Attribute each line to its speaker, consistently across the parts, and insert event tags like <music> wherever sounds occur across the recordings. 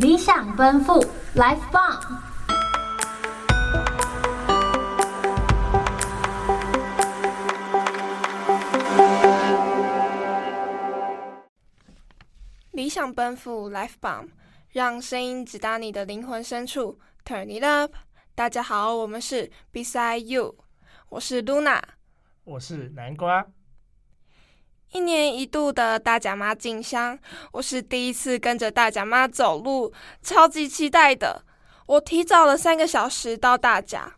Speaker 1: 理想奔赴，Life Bomb。
Speaker 2: 理想奔赴，Life Bomb，让声音直达你的灵魂深处，Turn it up。大家好，我们是 Beside You，我是 Luna，
Speaker 3: 我是南瓜。
Speaker 2: 一年一度的大甲妈进香，我是第一次跟着大甲妈走路，超级期待的。我提早了三个小时到大甲，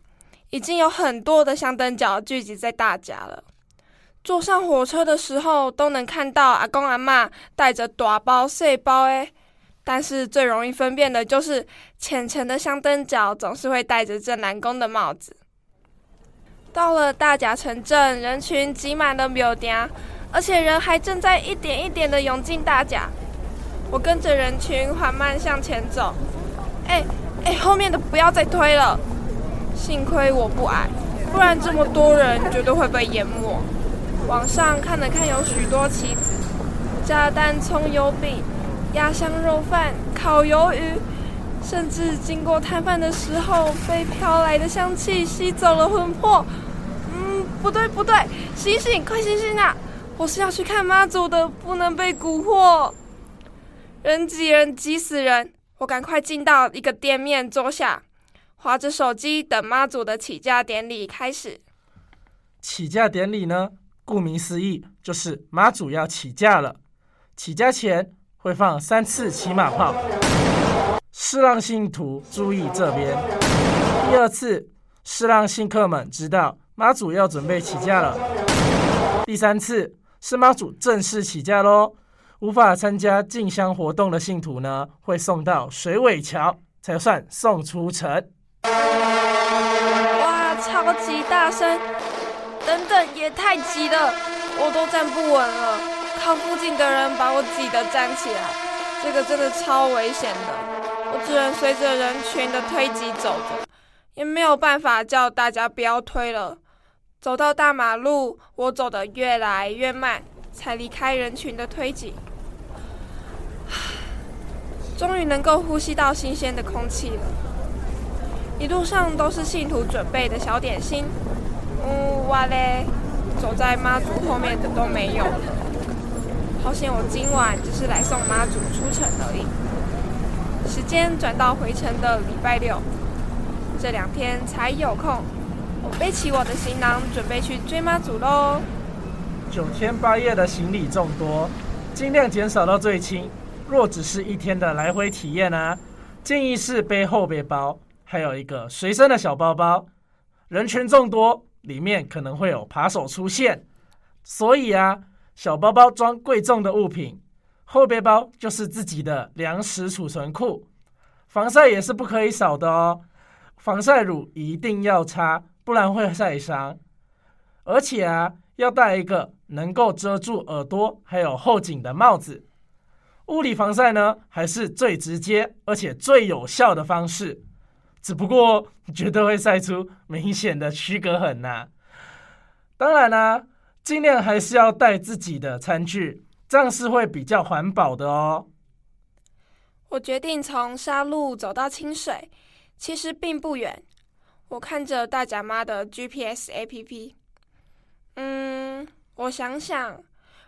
Speaker 2: 已经有很多的香灯脚聚集在大甲了。坐上火车的时候，都能看到阿公阿嬷带着大包细包诶，但是最容易分辨的就是虔诚的香灯脚总是会戴着镇南宫的帽子。到了大甲城镇，人群挤满了庙埕。而且人还正在一点一点的涌进大甲，我跟着人群缓慢向前走。哎哎，后面的不要再推了！幸亏我不矮，不然这么多人绝对会被淹没。往上看了看，有许多棋子，炸弹葱油饼、鸭香肉饭、烤鱿鱼，甚至经过摊贩的时候，被飘来的香气吸走了魂魄。嗯，不对不对，醒醒，快醒醒啊！我是要去看妈祖的，不能被蛊惑。人挤人挤死人，我赶快进到一个店面坐下，滑着手机等妈祖的起驾典礼开始。
Speaker 3: 起驾典礼呢，顾名思义，就是妈祖要起驾了。起驾前会放三次骑马炮，是让信徒注意这边。第二次是让信客们知道妈祖要准备起驾了。第三次。司马祖正式起驾喽！无法参加进香活动的信徒呢，会送到水尾桥才算送出城。
Speaker 2: 哇，超级大声！等等，也太挤了，我都站不稳了。靠附近的人把我挤得站起来，这个真的超危险的。我只能随着人群的推挤走着，也没有办法叫大家不要推了。走到大马路，我走得越来越慢，才离开人群的推挤。<sighs> 终于能够呼吸到新鲜的空气了。一路上都是信徒准备的小点心。嗯，哇嘞，走在妈祖后面的都没有。好险，我今晚只是来送妈祖出城而已。时间转到回程的礼拜六，这两天才有空。我背起我的行囊，准备去追妈祖喽。
Speaker 3: 九天八夜的行李众多，尽量减少到最轻。若只是一天的来回体验啊，建议是背后背包，还有一个随身的小包包。人群众多，里面可能会有扒手出现，所以啊，小包包装贵重的物品，后背包就是自己的粮食储存库。防晒也是不可以少的哦，防晒乳一定要擦。不然会晒伤，而且啊，要戴一个能够遮住耳朵还有后颈的帽子。物理防晒呢，还是最直接而且最有效的方式，只不过绝对会晒出明显的区隔痕呐、当然啦、啊，尽量还是要带自己的餐具，这样是会比较环保的哦。
Speaker 2: 我决定从沙路走到清水，其实并不远。我看着大甲妈的 GPS APP，嗯，我想想，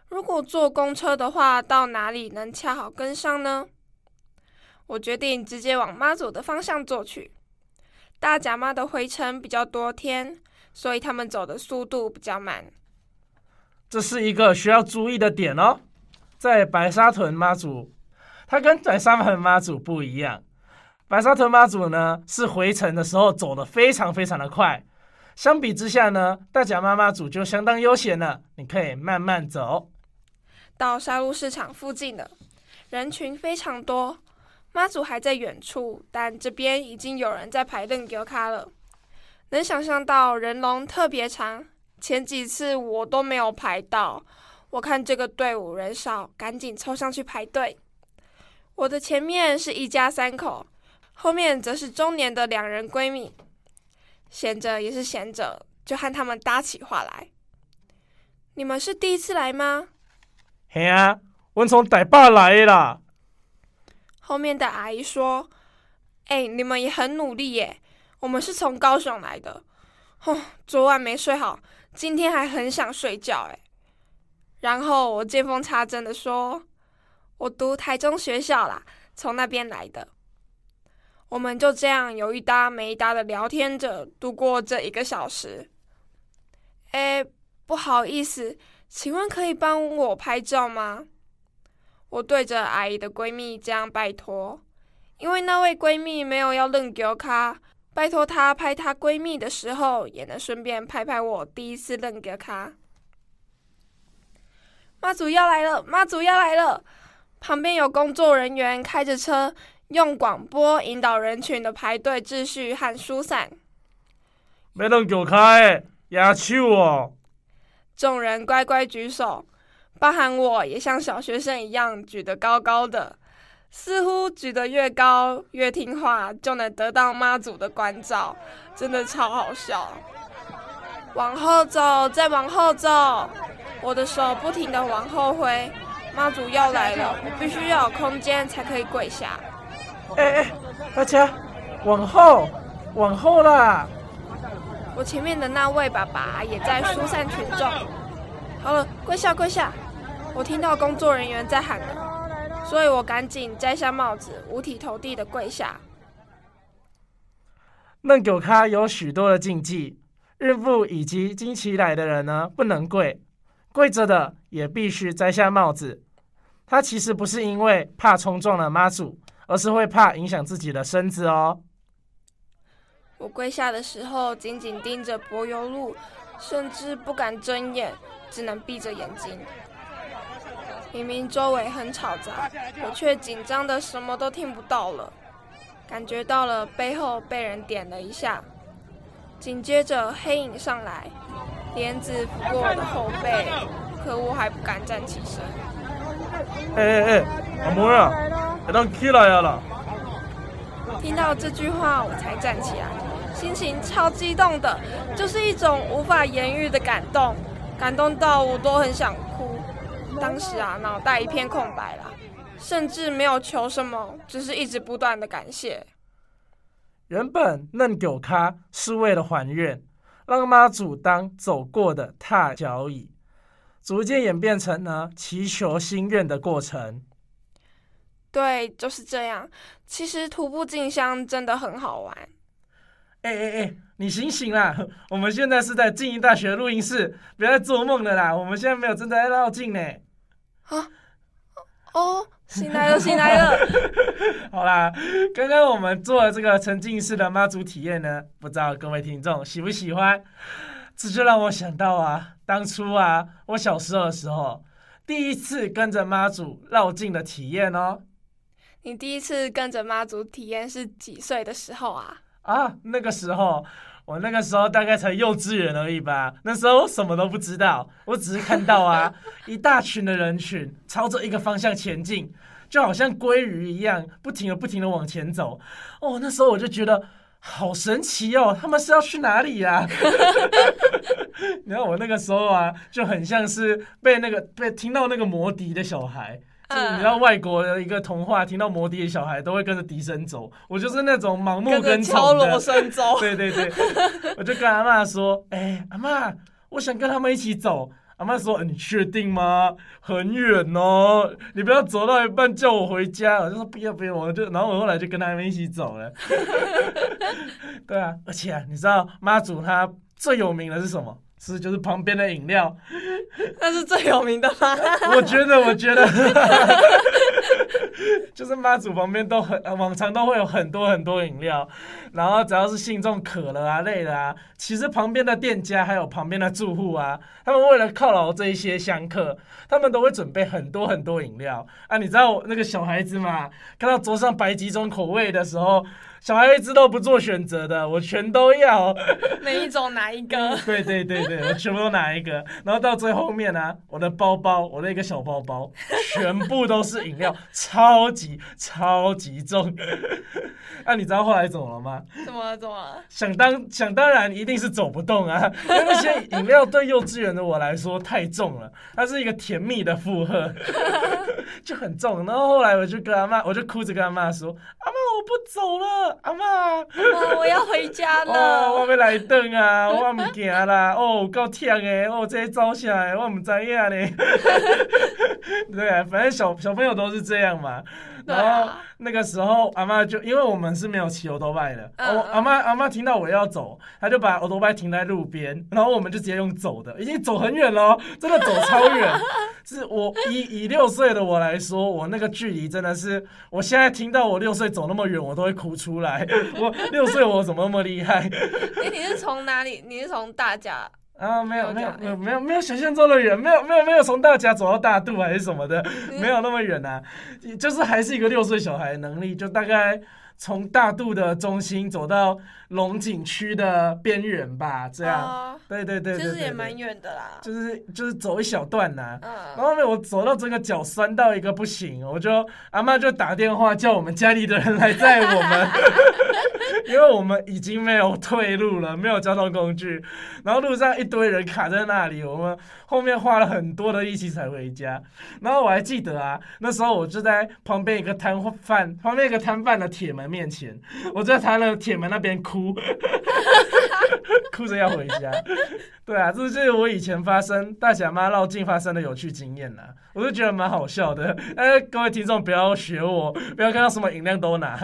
Speaker 2: 如果坐公车的话，到哪里能恰好跟上呢？我决定直接往妈祖的方向坐去。大甲妈的回程比较多天，所以他们走的速度比较慢。
Speaker 3: 这是一个需要注意的点哦，在白沙屯妈祖，它跟白沙屯妈祖不一样。白沙屯妈祖呢，是回程的时候走得非常非常的快，相比之下呢，大甲妈妈祖就相当悠闲了，你可以慢慢走。
Speaker 2: 到沙鹿市场附近了，人群非常多，妈祖还在远处，但这边已经有人在排队给卡了，能想象到人龙特别长，前几次我都没有排到，我看这个队伍人少，赶紧凑上去排队。我的前面是一家三口。后面则是中年的两人闺蜜，闲着也是闲着，就和他们搭起话来。你们是第一次来吗？
Speaker 3: 嘿啊，我从台北来的啦。
Speaker 2: 后面的阿姨说：“哎，你们也很努力耶，我们是从高雄来的。哦，昨晚没睡好，今天还很想睡觉哎。”然后我见缝插针的说：“我读台中学校啦，从那边来的。”我们就这样有一搭没一搭的聊天着度过这一个小时。哎，不好意思，请问可以帮我拍照吗？我对着阿姨的闺蜜这样拜托，因为那位闺蜜没有要认给我卡，拜托她拍她闺蜜的时候，也能顺便拍拍我第一次认给卡。妈祖要来了！妈祖要来了！旁边有工作人员开着车，用广播引导人群的排队秩序和疏散。
Speaker 3: 没人给我开，压手哦！
Speaker 2: 众人乖乖举手，包含我也像小学生一样举得高高的，似乎举得越高越听话，就能得到妈祖的关照，真的超好笑。往后走，再往后走。我的手不停地往后挥，妈祖要来了，我必须要有空间才可以跪下。
Speaker 3: 哎哎，大家往后，往后啦！
Speaker 2: 我前面的那位爸爸也在疏散群众。好了，跪下跪下！我听到工作人员在喊了，所以我赶紧摘下帽子，五体投地的跪下。
Speaker 3: 嫩狗咖有许多的禁忌，孕妇以及经期来的人呢，不能跪。跪着的也必须摘下帽子。他其实不是因为怕冲撞了妈祖，而是会怕影响自己的身子哦。
Speaker 2: 我跪下的时候，紧紧盯着柏油路，甚至不敢睁眼，只能闭着眼睛。明明周围很吵杂，我却紧张的什么都听不到了。感觉到了背后被人点了一下，紧接着黑影上来。帘子拂过我的后背，可我还不敢站起身。
Speaker 3: 哎哎哎，阿你当起来呀啦！
Speaker 2: 听到这句话，我才站起来，心情超激动的，就是一种无法言喻的感动，感动到我都很想哭。当时啊，脑袋一片空白了，甚至没有求什么，只是一直不断的感谢。
Speaker 3: 原本嫩狗咖是为了还愿。让妈祖当走过的踏脚椅，逐渐演变成呢祈求心愿的过程。
Speaker 2: 对，就是这样。其实徒步进香真的很好玩。
Speaker 3: 哎哎哎，你醒醒啦！我们现在是在静宜大学录音室，不要再做梦了啦！我们现在没有正在绕境呢。
Speaker 2: 啊？哦。醒来了，醒来了！<laughs>
Speaker 3: 好啦，刚刚我们做了这个沉浸式的妈祖体验呢，不知道各位听众喜不喜欢？这就让我想到啊，当初啊，我小时候的时候，第一次跟着妈祖绕境的体验哦。
Speaker 2: 你第一次跟着妈祖体验是几岁的时候啊？
Speaker 3: 啊，那个时候。我那个时候大概才幼稚园而已吧，那时候我什么都不知道，我只是看到啊，一大群的人群朝着一个方向前进，就好像鲑鱼一样，不停的不停的往前走。哦，那时候我就觉得好神奇哦，他们是要去哪里呀？<laughs> 然后我那个时候啊，就很像是被那个被听到那个魔笛的小孩。就你知道外国的一个童话，听到摩笛的小孩都会跟着笛声走。我就是那种盲目跟
Speaker 2: 敲锣声走。
Speaker 3: 对对对，<laughs> 我就跟阿嬷说：“哎、欸，阿嬷，我想跟他们一起走。”阿嬷说：“你确定吗？很远哦，你不要走到一半叫我回家。”我就说：“不要不要，我就……然后我后来就跟他们一起走了。<laughs> ”对啊，而且啊，你知道妈祖他最有名的是什么？是，就是旁边的饮料，<laughs>
Speaker 2: 那是最有名的吗？<laughs>
Speaker 3: 我觉得，我觉得，<laughs> 就是妈祖旁边都很往常都会有很多很多饮料，然后只要是信众渴了啊、累了啊，其实旁边的店家还有旁边的住户啊，他们为了犒劳这一些香客，他们都会准备很多很多饮料啊。你知道那个小孩子嘛，看到桌上摆几种口味的时候。小孩子都不做选择的，我全都要。
Speaker 2: 每一种哪一个？<laughs>
Speaker 3: 对对对对，我全部都拿一个。然后到最后面呢、啊，我的包包，我的一个小包包，全部都是饮料，超级超级重。<laughs> 那、啊、你知道后来怎么了吗？
Speaker 2: 怎么了？怎么了？
Speaker 3: 想当想当然，一定是走不动啊！因为那些饮料对幼稚园的我来说太重了，它是一个甜蜜的负荷，<laughs> 就很重。然后后来我就跟阿妈，我就哭着跟阿妈说：“阿妈，我不走了，阿妈，
Speaker 2: 妈，我要回家了。
Speaker 3: 哦”我要来等啊，我唔行啦！哦，够忝诶，哦，这些招下来，我唔知影呢。<laughs> 对啊，反正小小朋友都是这样嘛。然后那个时候，阿妈就因为我们是没有骑欧多拜的，我、嗯、阿妈阿妈听到我要走，她就把欧多拜停在路边，然后我们就直接用走的，已经走很远了，<laughs> 真的走超远。是我以以六岁的我来说，我那个距离真的是，我现在听到我六岁走那么远，我都会哭出来。我六岁我怎么那么厉害？
Speaker 2: 哎，你是从哪里？你是从大甲？
Speaker 3: 啊，没有没有没有没有没有想象中的远，没有没有没有从大甲走到大肚还是什么的，没有那么远啊，就是还是一个六岁小孩的能力，就大概从大肚的中心走到龙井区的边缘吧，这样，哦、对，对，对对对，
Speaker 2: 其实也蛮远的啦，
Speaker 3: 就是就是走一小段呐、啊，嗯、然后后面我走到这个脚酸到一个不行，我就阿妈就打电话叫我们家里的人来载我们。<laughs> 因为我们已经没有退路了，没有交通工具，然后路上一堆人卡在那里，我们后面花了很多的力气才回家。然后我还记得啊，那时候我就在旁边一个摊贩，旁边一个摊贩的铁门面前，我在他的铁门那边哭，<laughs> 哭着要回家。<laughs> 对啊，这就是我以前发生大甲妈绕境发生的有趣经验啦，我就觉得蛮好笑的。<laughs> 哎，各位听众不要学我，不要看到什么饮料都拿，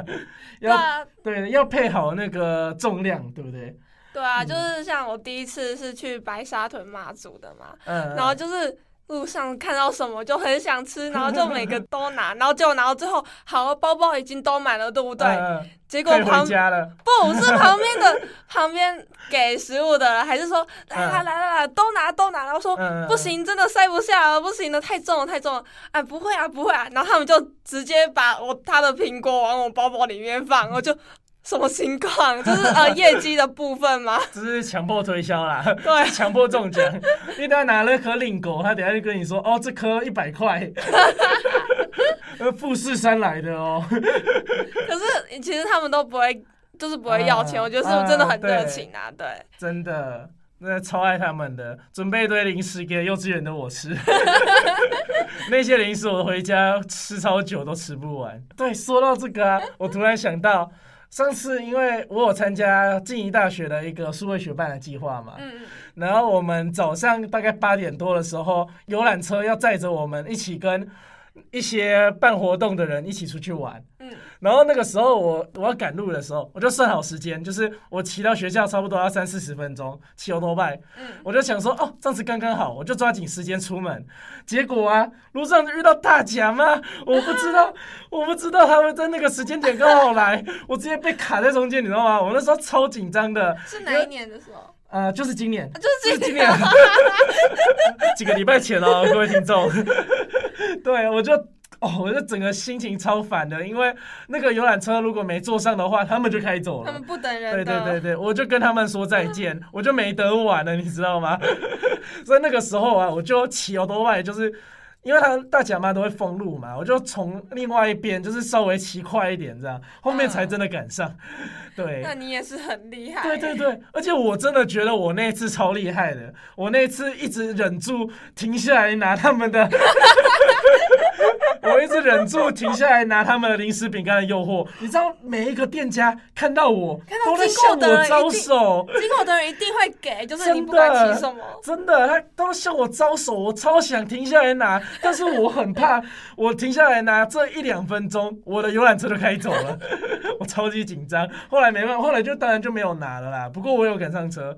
Speaker 3: 要对，对，要配好那个重量，对不对？
Speaker 2: 对啊，就是像我第一次是去白沙屯妈祖的嘛，嗯，然后就是。路上看到什么就很想吃，然后就每个都拿，然后就拿到最后，好，包包已经都满了，对不对？
Speaker 3: 嗯、
Speaker 2: 结果旁不是旁边的旁边给食物的，还是说来来来来来，都拿都拿，然后说、嗯、不行，真的塞不下了，不行了，太重了太重了，哎，不会啊不会啊，然后他们就直接把我他的苹果往我包包里面放，我就。什么情况？就是呃业绩的部分吗？<laughs>
Speaker 3: 这是强迫推销啦，
Speaker 2: 对，
Speaker 3: 强迫中奖。因为他拿了一颗令狗，他等下就跟你说，哦，这颗一百块，呃，富士山来的哦。可
Speaker 2: 是其实他们都不会，就是不会要钱。啊、我觉得是不是真的很热情啊？啊对，对
Speaker 3: 真的，那超爱他们的，准备一堆零食给幼稚园的我吃。<laughs> 那些零食我回家吃超久都吃不完。对，说到这个啊，我突然想到。上次因为我有参加静宜大学的一个数位学办的计划嘛，嗯，然后我们早上大概八点多的时候，游览车要载着我们一起跟一些办活动的人一起出去玩。嗯，然后那个时候我我要赶路的时候，我就算好时间，就是我骑到学校差不多要三四十分钟，骑欧多拜，嗯，我就想说哦，这样子刚刚好，我就抓紧时间出门。结果啊，路上就遇到大甲妈，我不知道，我不知道他们在那个时间点刚好来，我直接被卡在中间，你知道吗？我那时候超紧张的。
Speaker 2: 是哪一年的时候？
Speaker 3: 呃，就是今年，
Speaker 2: 就是今年，<laughs>
Speaker 3: 几个礼拜前哦，各位听众。对，我就。哦，我就整个心情超烦的，因为那个游览车如果没坐上的话，他们就开走了。
Speaker 2: 他们不等人。
Speaker 3: 对对对对，<laughs> 我就跟他们说再见，我就没得玩了，你知道吗？所以那个时候啊，我就骑欧多外，就是因为他大甲妈都会封路嘛，我就从另外一边就是稍微骑快一点，这样后面才真的赶上。<laughs> 对，
Speaker 2: 那你也是很厉害。
Speaker 3: 对对对，而且我真的觉得我那一次超厉害的，我那次一直忍住停下来拿他们的。我一直忍住停下来拿他们的零食饼干的诱惑，你知道每一个店家看到我都在向我招手，
Speaker 2: 经过的人一定会给，就是你不管提什么，
Speaker 3: 真的，他都向我招手，我超想停下来拿，但是我很怕，<laughs> 我停下来拿这一两分钟，我的游览车就开走了，<laughs> 我超级紧张。后来没办法，后来就当然就没有拿了啦。不过我有赶上车。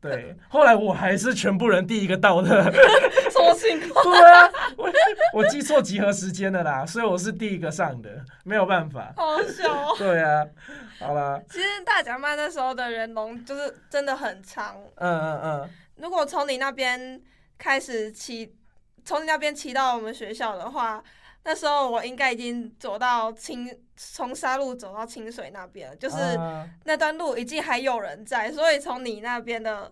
Speaker 3: 对，后来我还是全部人第一个到的，
Speaker 2: 什么情况？<laughs>
Speaker 3: 对啊，我我记错集合时间了啦，所以我是第一个上的，没有办法。
Speaker 2: 好笑哦。
Speaker 3: 对啊，好啦。
Speaker 2: 其实大甲妈那时候的人龙就是真的很长。
Speaker 3: 嗯嗯嗯。
Speaker 2: 如果从你那边开始骑，从你那边骑到我们学校的话，那时候我应该已经走到清，从沙路走到清水那边了，就是那段路已经还有人在，所以从你那边的，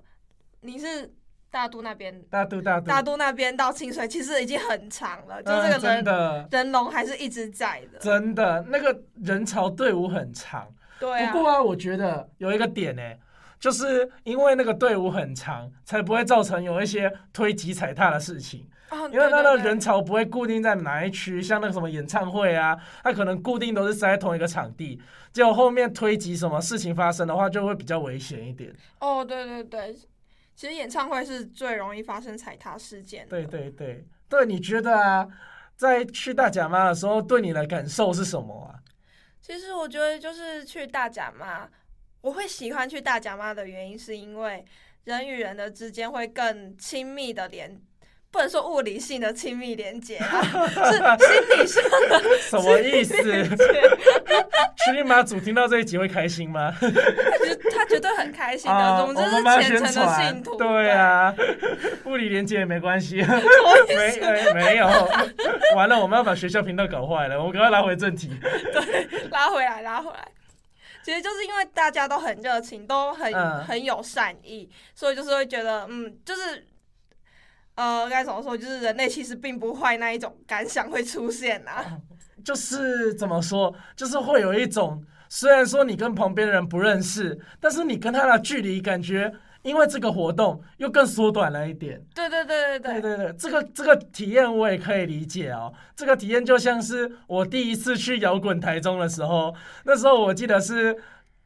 Speaker 2: 你是大都那边，
Speaker 3: 大都大都
Speaker 2: 大都那边到清水，其实已经很长了，就这个人、嗯、人龙还是一直在的，
Speaker 3: 真的那个人潮队伍很长。
Speaker 2: 对、啊，
Speaker 3: 不过啊，我觉得有一个点呢、欸，就是因为那个队伍很长，才不会造成有一些推挤踩踏的事情。<laughs> 因为他的人潮不会固定在哪一区，像那个什么演唱会啊，它可能固定都是塞在同一个场地，结果后面推挤什么事情发生的话，就会比较危险一点。
Speaker 2: 哦，对对对，其实演唱会是最容易发生踩踏事件的。
Speaker 3: 对对对，对，你觉得啊，在去大甲妈的时候，对你的感受是什么啊？
Speaker 2: 其实我觉得就是去大甲妈，我会喜欢去大甲妈的原因，是因为人与人的之间会更亲密的连。不能说物理性的亲密连接啊，<laughs> 是心理上的。
Speaker 3: 什么意思？去你妈祖听到这一集会开心吗？
Speaker 2: 他绝对很开心的，啊、我们这是虔诚的信徒。
Speaker 3: 对啊，物理连接也没关系。<laughs> 没没有，完了，我们要把学校频道搞坏了，我们赶快拉回正题。
Speaker 2: 对，拉回来，拉回来。其实就是因为大家都很热情，都很、嗯、很有善意，所以就是会觉得，嗯，就是。呃，该怎么说，就是人类其实并不坏那一种感想会出现啊。
Speaker 3: 就是怎么说，就是会有一种，虽然说你跟旁边的人不认识，但是你跟他的距离感觉。因为这个活动又更缩短了一点，
Speaker 2: 对对对对对
Speaker 3: 对对,对这个这个体验我也可以理解哦。这个体验就像是我第一次去摇滚台中的时候，那时候我记得是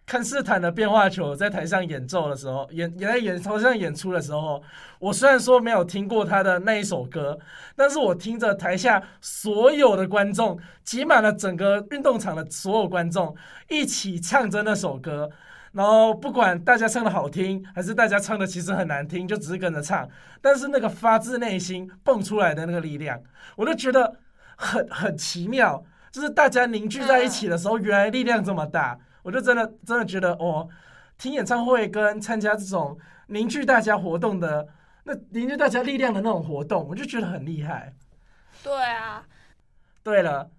Speaker 3: 看斯坦的变化球在台上演奏的时候，演也在演台上演出的时候，我虽然说没有听过他的那一首歌，但是我听着台下所有的观众挤满了整个运动场的所有观众一起唱着那首歌，然后不管大家唱的好听还是大家唱的其实很难听，就只是跟着唱，但是那个发自内心蹦出来的那个力量，我就觉得很很奇妙，就是大家凝聚在一起的时候，原来力量这么大。我就真的真的觉得哦，听演唱会跟参加这种凝聚大家活动的那凝聚大家力量的那种活动，我就觉得很厉害。
Speaker 2: 对啊。
Speaker 3: 对了，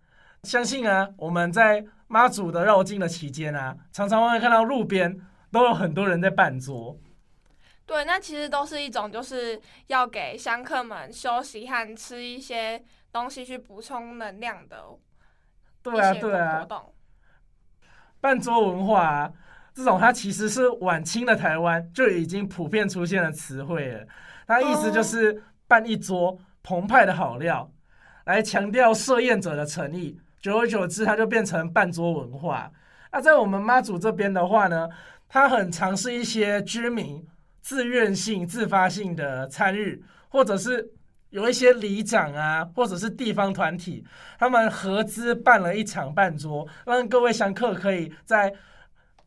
Speaker 3: 相信啊，我们在妈祖的绕境的期间啊，常常会看到路边都有很多人在办桌。
Speaker 2: 对，那其实都是一种就是要给香客们休息和吃一些东西去补充能量的。
Speaker 3: 对啊，对啊。活动。办桌文化啊，这种它其实是晚清的台湾就已经普遍出现的词汇了。它意思就是办一桌澎湃的好料，来强调设宴者的诚意。久而久之，它就变成半桌文化。那在我们妈祖这边的话呢，它很常是一些居民自愿性、自发性的参与，或者是。有一些里长啊，或者是地方团体，他们合资办了一场半桌，让各位香客可以在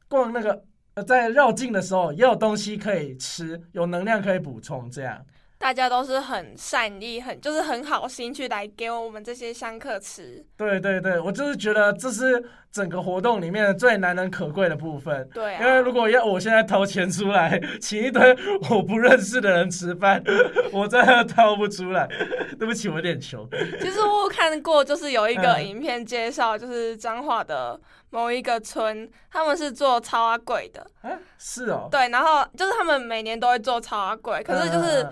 Speaker 3: 逛那个呃，在绕境的时候也有东西可以吃，有能量可以补充，这样。
Speaker 2: 大家都是很善意，很就是很好心去来给我们这些香客吃。
Speaker 3: 对对对，我就是觉得这是整个活动里面最难能可贵的部分。
Speaker 2: 对啊，
Speaker 3: 因为如果要我现在掏钱出来请一堆我不认识的人吃饭，<laughs> 我真的掏不出来。对不起，我有点穷。
Speaker 2: 其实我有看过，就是有一个影片介绍，就是彰化的某一个村，他们是做超阿贵的。
Speaker 3: 啊，是哦。
Speaker 2: 对，然后就是他们每年都会做超阿贵，可是就是。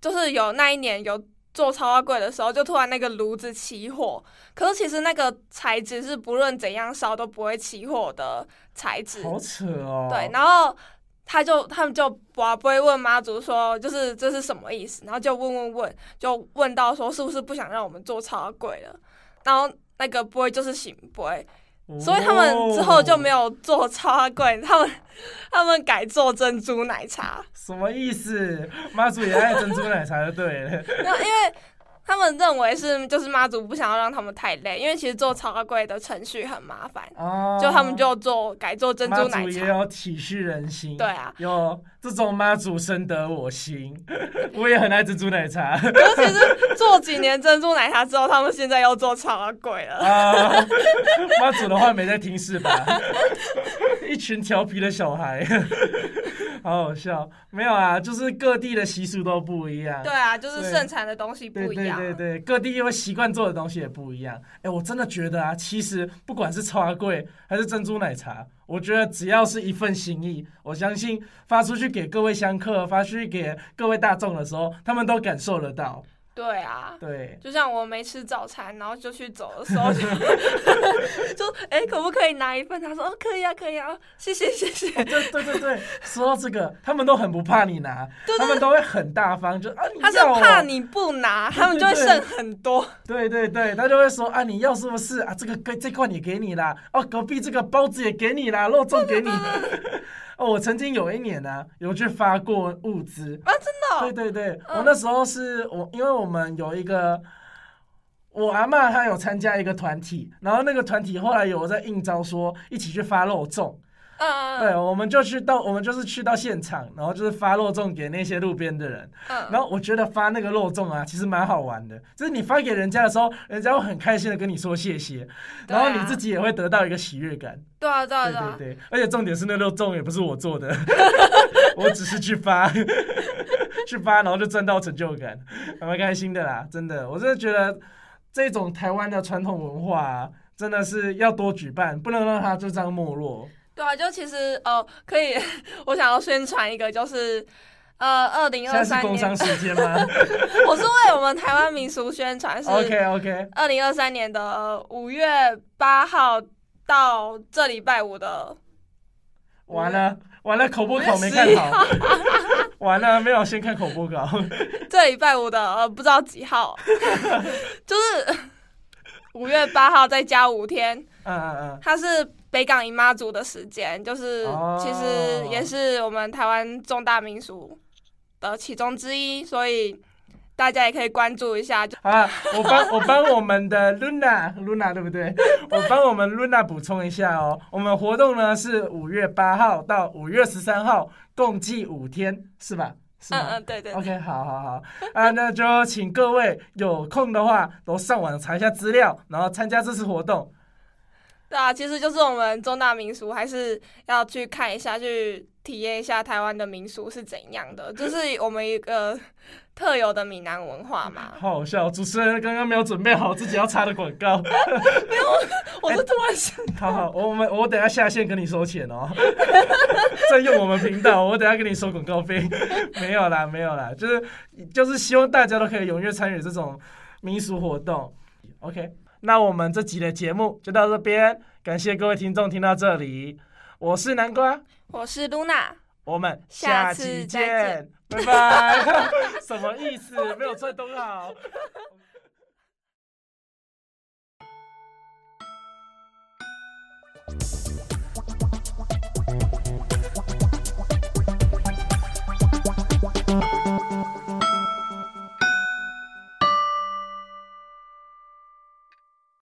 Speaker 2: 就是有那一年有做超花柜的时候，就突然那个炉子起火。可是其实那个材质是不论怎样烧都不会起火的材质。
Speaker 3: 好扯哦。
Speaker 2: 对，然后他就他们就不不会问妈祖说，就是这是什么意思？然后就问问问，就问到说是不是不想让我们做超花柜了？然后那个不会就是醒不会。所以他们之后就没有做超贵，他们 <laughs> 他们改做珍珠奶茶。
Speaker 3: 什么意思？妈祖也爱珍珠奶茶就对了。
Speaker 2: 那因为。他们认为是就是妈祖不想要让他们太累，因为其实做草仔粿的程序很麻烦，哦，就他们就做改做珍珠奶茶。妈祖
Speaker 3: 也有体恤人心，
Speaker 2: 对啊，
Speaker 3: 有这种妈祖深得我心，<laughs> 我也很爱珍珠奶茶。可
Speaker 2: 是其是做几年珍珠奶茶之后，他们现在又做草仔粿了。啊，
Speaker 3: 妈祖的话没在听是吧？<laughs> 一群调皮的小孩。好好笑，没有啊，就是各地的习俗都不一样。
Speaker 2: 对啊，就是盛产的东西不一
Speaker 3: 样。对对各地因为习惯做的东西也不一样。哎，我真的觉得啊，其实不管是超贵还是珍珠奶茶，我觉得只要是一份心意，我相信发出去给各位香客，发出去给各位大众的时候，他们都感受得到。
Speaker 2: 对啊，
Speaker 3: 对，
Speaker 2: 就像我没吃早餐，然后就去走的时候 <laughs> 就，就哎，可不可以拿一份？他说哦，可以啊，可以啊，谢谢谢谢。
Speaker 3: 对对对对，说到这个，他们都很不怕你拿，他们都会很大方，就啊，你
Speaker 2: 他是怕你不拿，他们就会剩很多。
Speaker 3: 对对对，他就会说啊，你要是不是啊？这个这这块也给你啦，哦，隔壁这个包子也给你啦，肉粽给你。<laughs> 哦，我曾经有一年呢、啊，有去发过物资
Speaker 2: 啊，真的、哦？
Speaker 3: 对对对，嗯、我那时候是我，因为我们有一个，我阿嬷她有参加一个团体，然后那个团体后来有在应招说一起去发肉粽。嗯，对，我们就去到，我们就是去到现场，然后就是发肉粽给那些路边的人。嗯，然后我觉得发那个肉粽啊，其实蛮好玩的，就是你发给人家的时候，人家会很开心的跟你说谢谢，然后你自己也会得到一个喜悦感。
Speaker 2: 对啊，对啊，对
Speaker 3: 对对，而且重点是那肉粽也不是我做的，<laughs> 我只是去发，去发，然后就赚到成就感，还蛮开心的啦，真的，我真的觉得这种台湾的传统文化啊，真的是要多举办，不能让它就这样没落。
Speaker 2: 对啊，就其实哦，可以，我想要宣传一个，就是呃，二零二三年。
Speaker 3: 现在是工商时间吗？<laughs>
Speaker 2: 我是为我们台湾民俗宣传，是
Speaker 3: OK OK。
Speaker 2: 二零二三年的五月八号到这礼拜五的。<laughs>
Speaker 3: 完了完了，口播稿没看好。<laughs> 完了，没有先看口播稿。
Speaker 2: 这礼拜五的呃，不知道几号，就是五月八号再加五天。嗯嗯嗯，它是。北港姨妈族的时间，就是其实也是我们台湾重大民俗的其中之一，所以大家也可以关注一下。
Speaker 3: 好 <laughs> 了，我帮我帮我们的 Luna Luna 对不对？<laughs> 我帮我们 Luna 补充一下哦，我们活动呢是五月八号到五月十三号，共计五天，是吧？
Speaker 2: 嗯嗯，对对，对。
Speaker 3: OK，好好好，啊，那就请各位有空的话都上网查一下资料，然后参加这次活动。
Speaker 2: 对啊，其实就是我们中大民俗，还是要去看一下，去体验一下台湾的民俗是怎样的，就是我们一个 <laughs> 特有的闽南文化嘛。
Speaker 3: 好好笑，主持人刚刚没有准备好自己要插的广告。<laughs> 没
Speaker 2: 有，我是突然想、欸。
Speaker 3: 好好，我们我等下下线跟你收钱哦。<laughs> 再用我们频道，我等下跟你收广告费。<laughs> 没有啦，没有啦，就是就是希望大家都可以踊跃参与这种民俗活动。OK。那我们这集的节目就到这边，感谢各位听众听到这里，我是南瓜，
Speaker 2: 我是露娜，
Speaker 3: 我们下期见，拜拜。<laughs> 什么意思？没有串通好。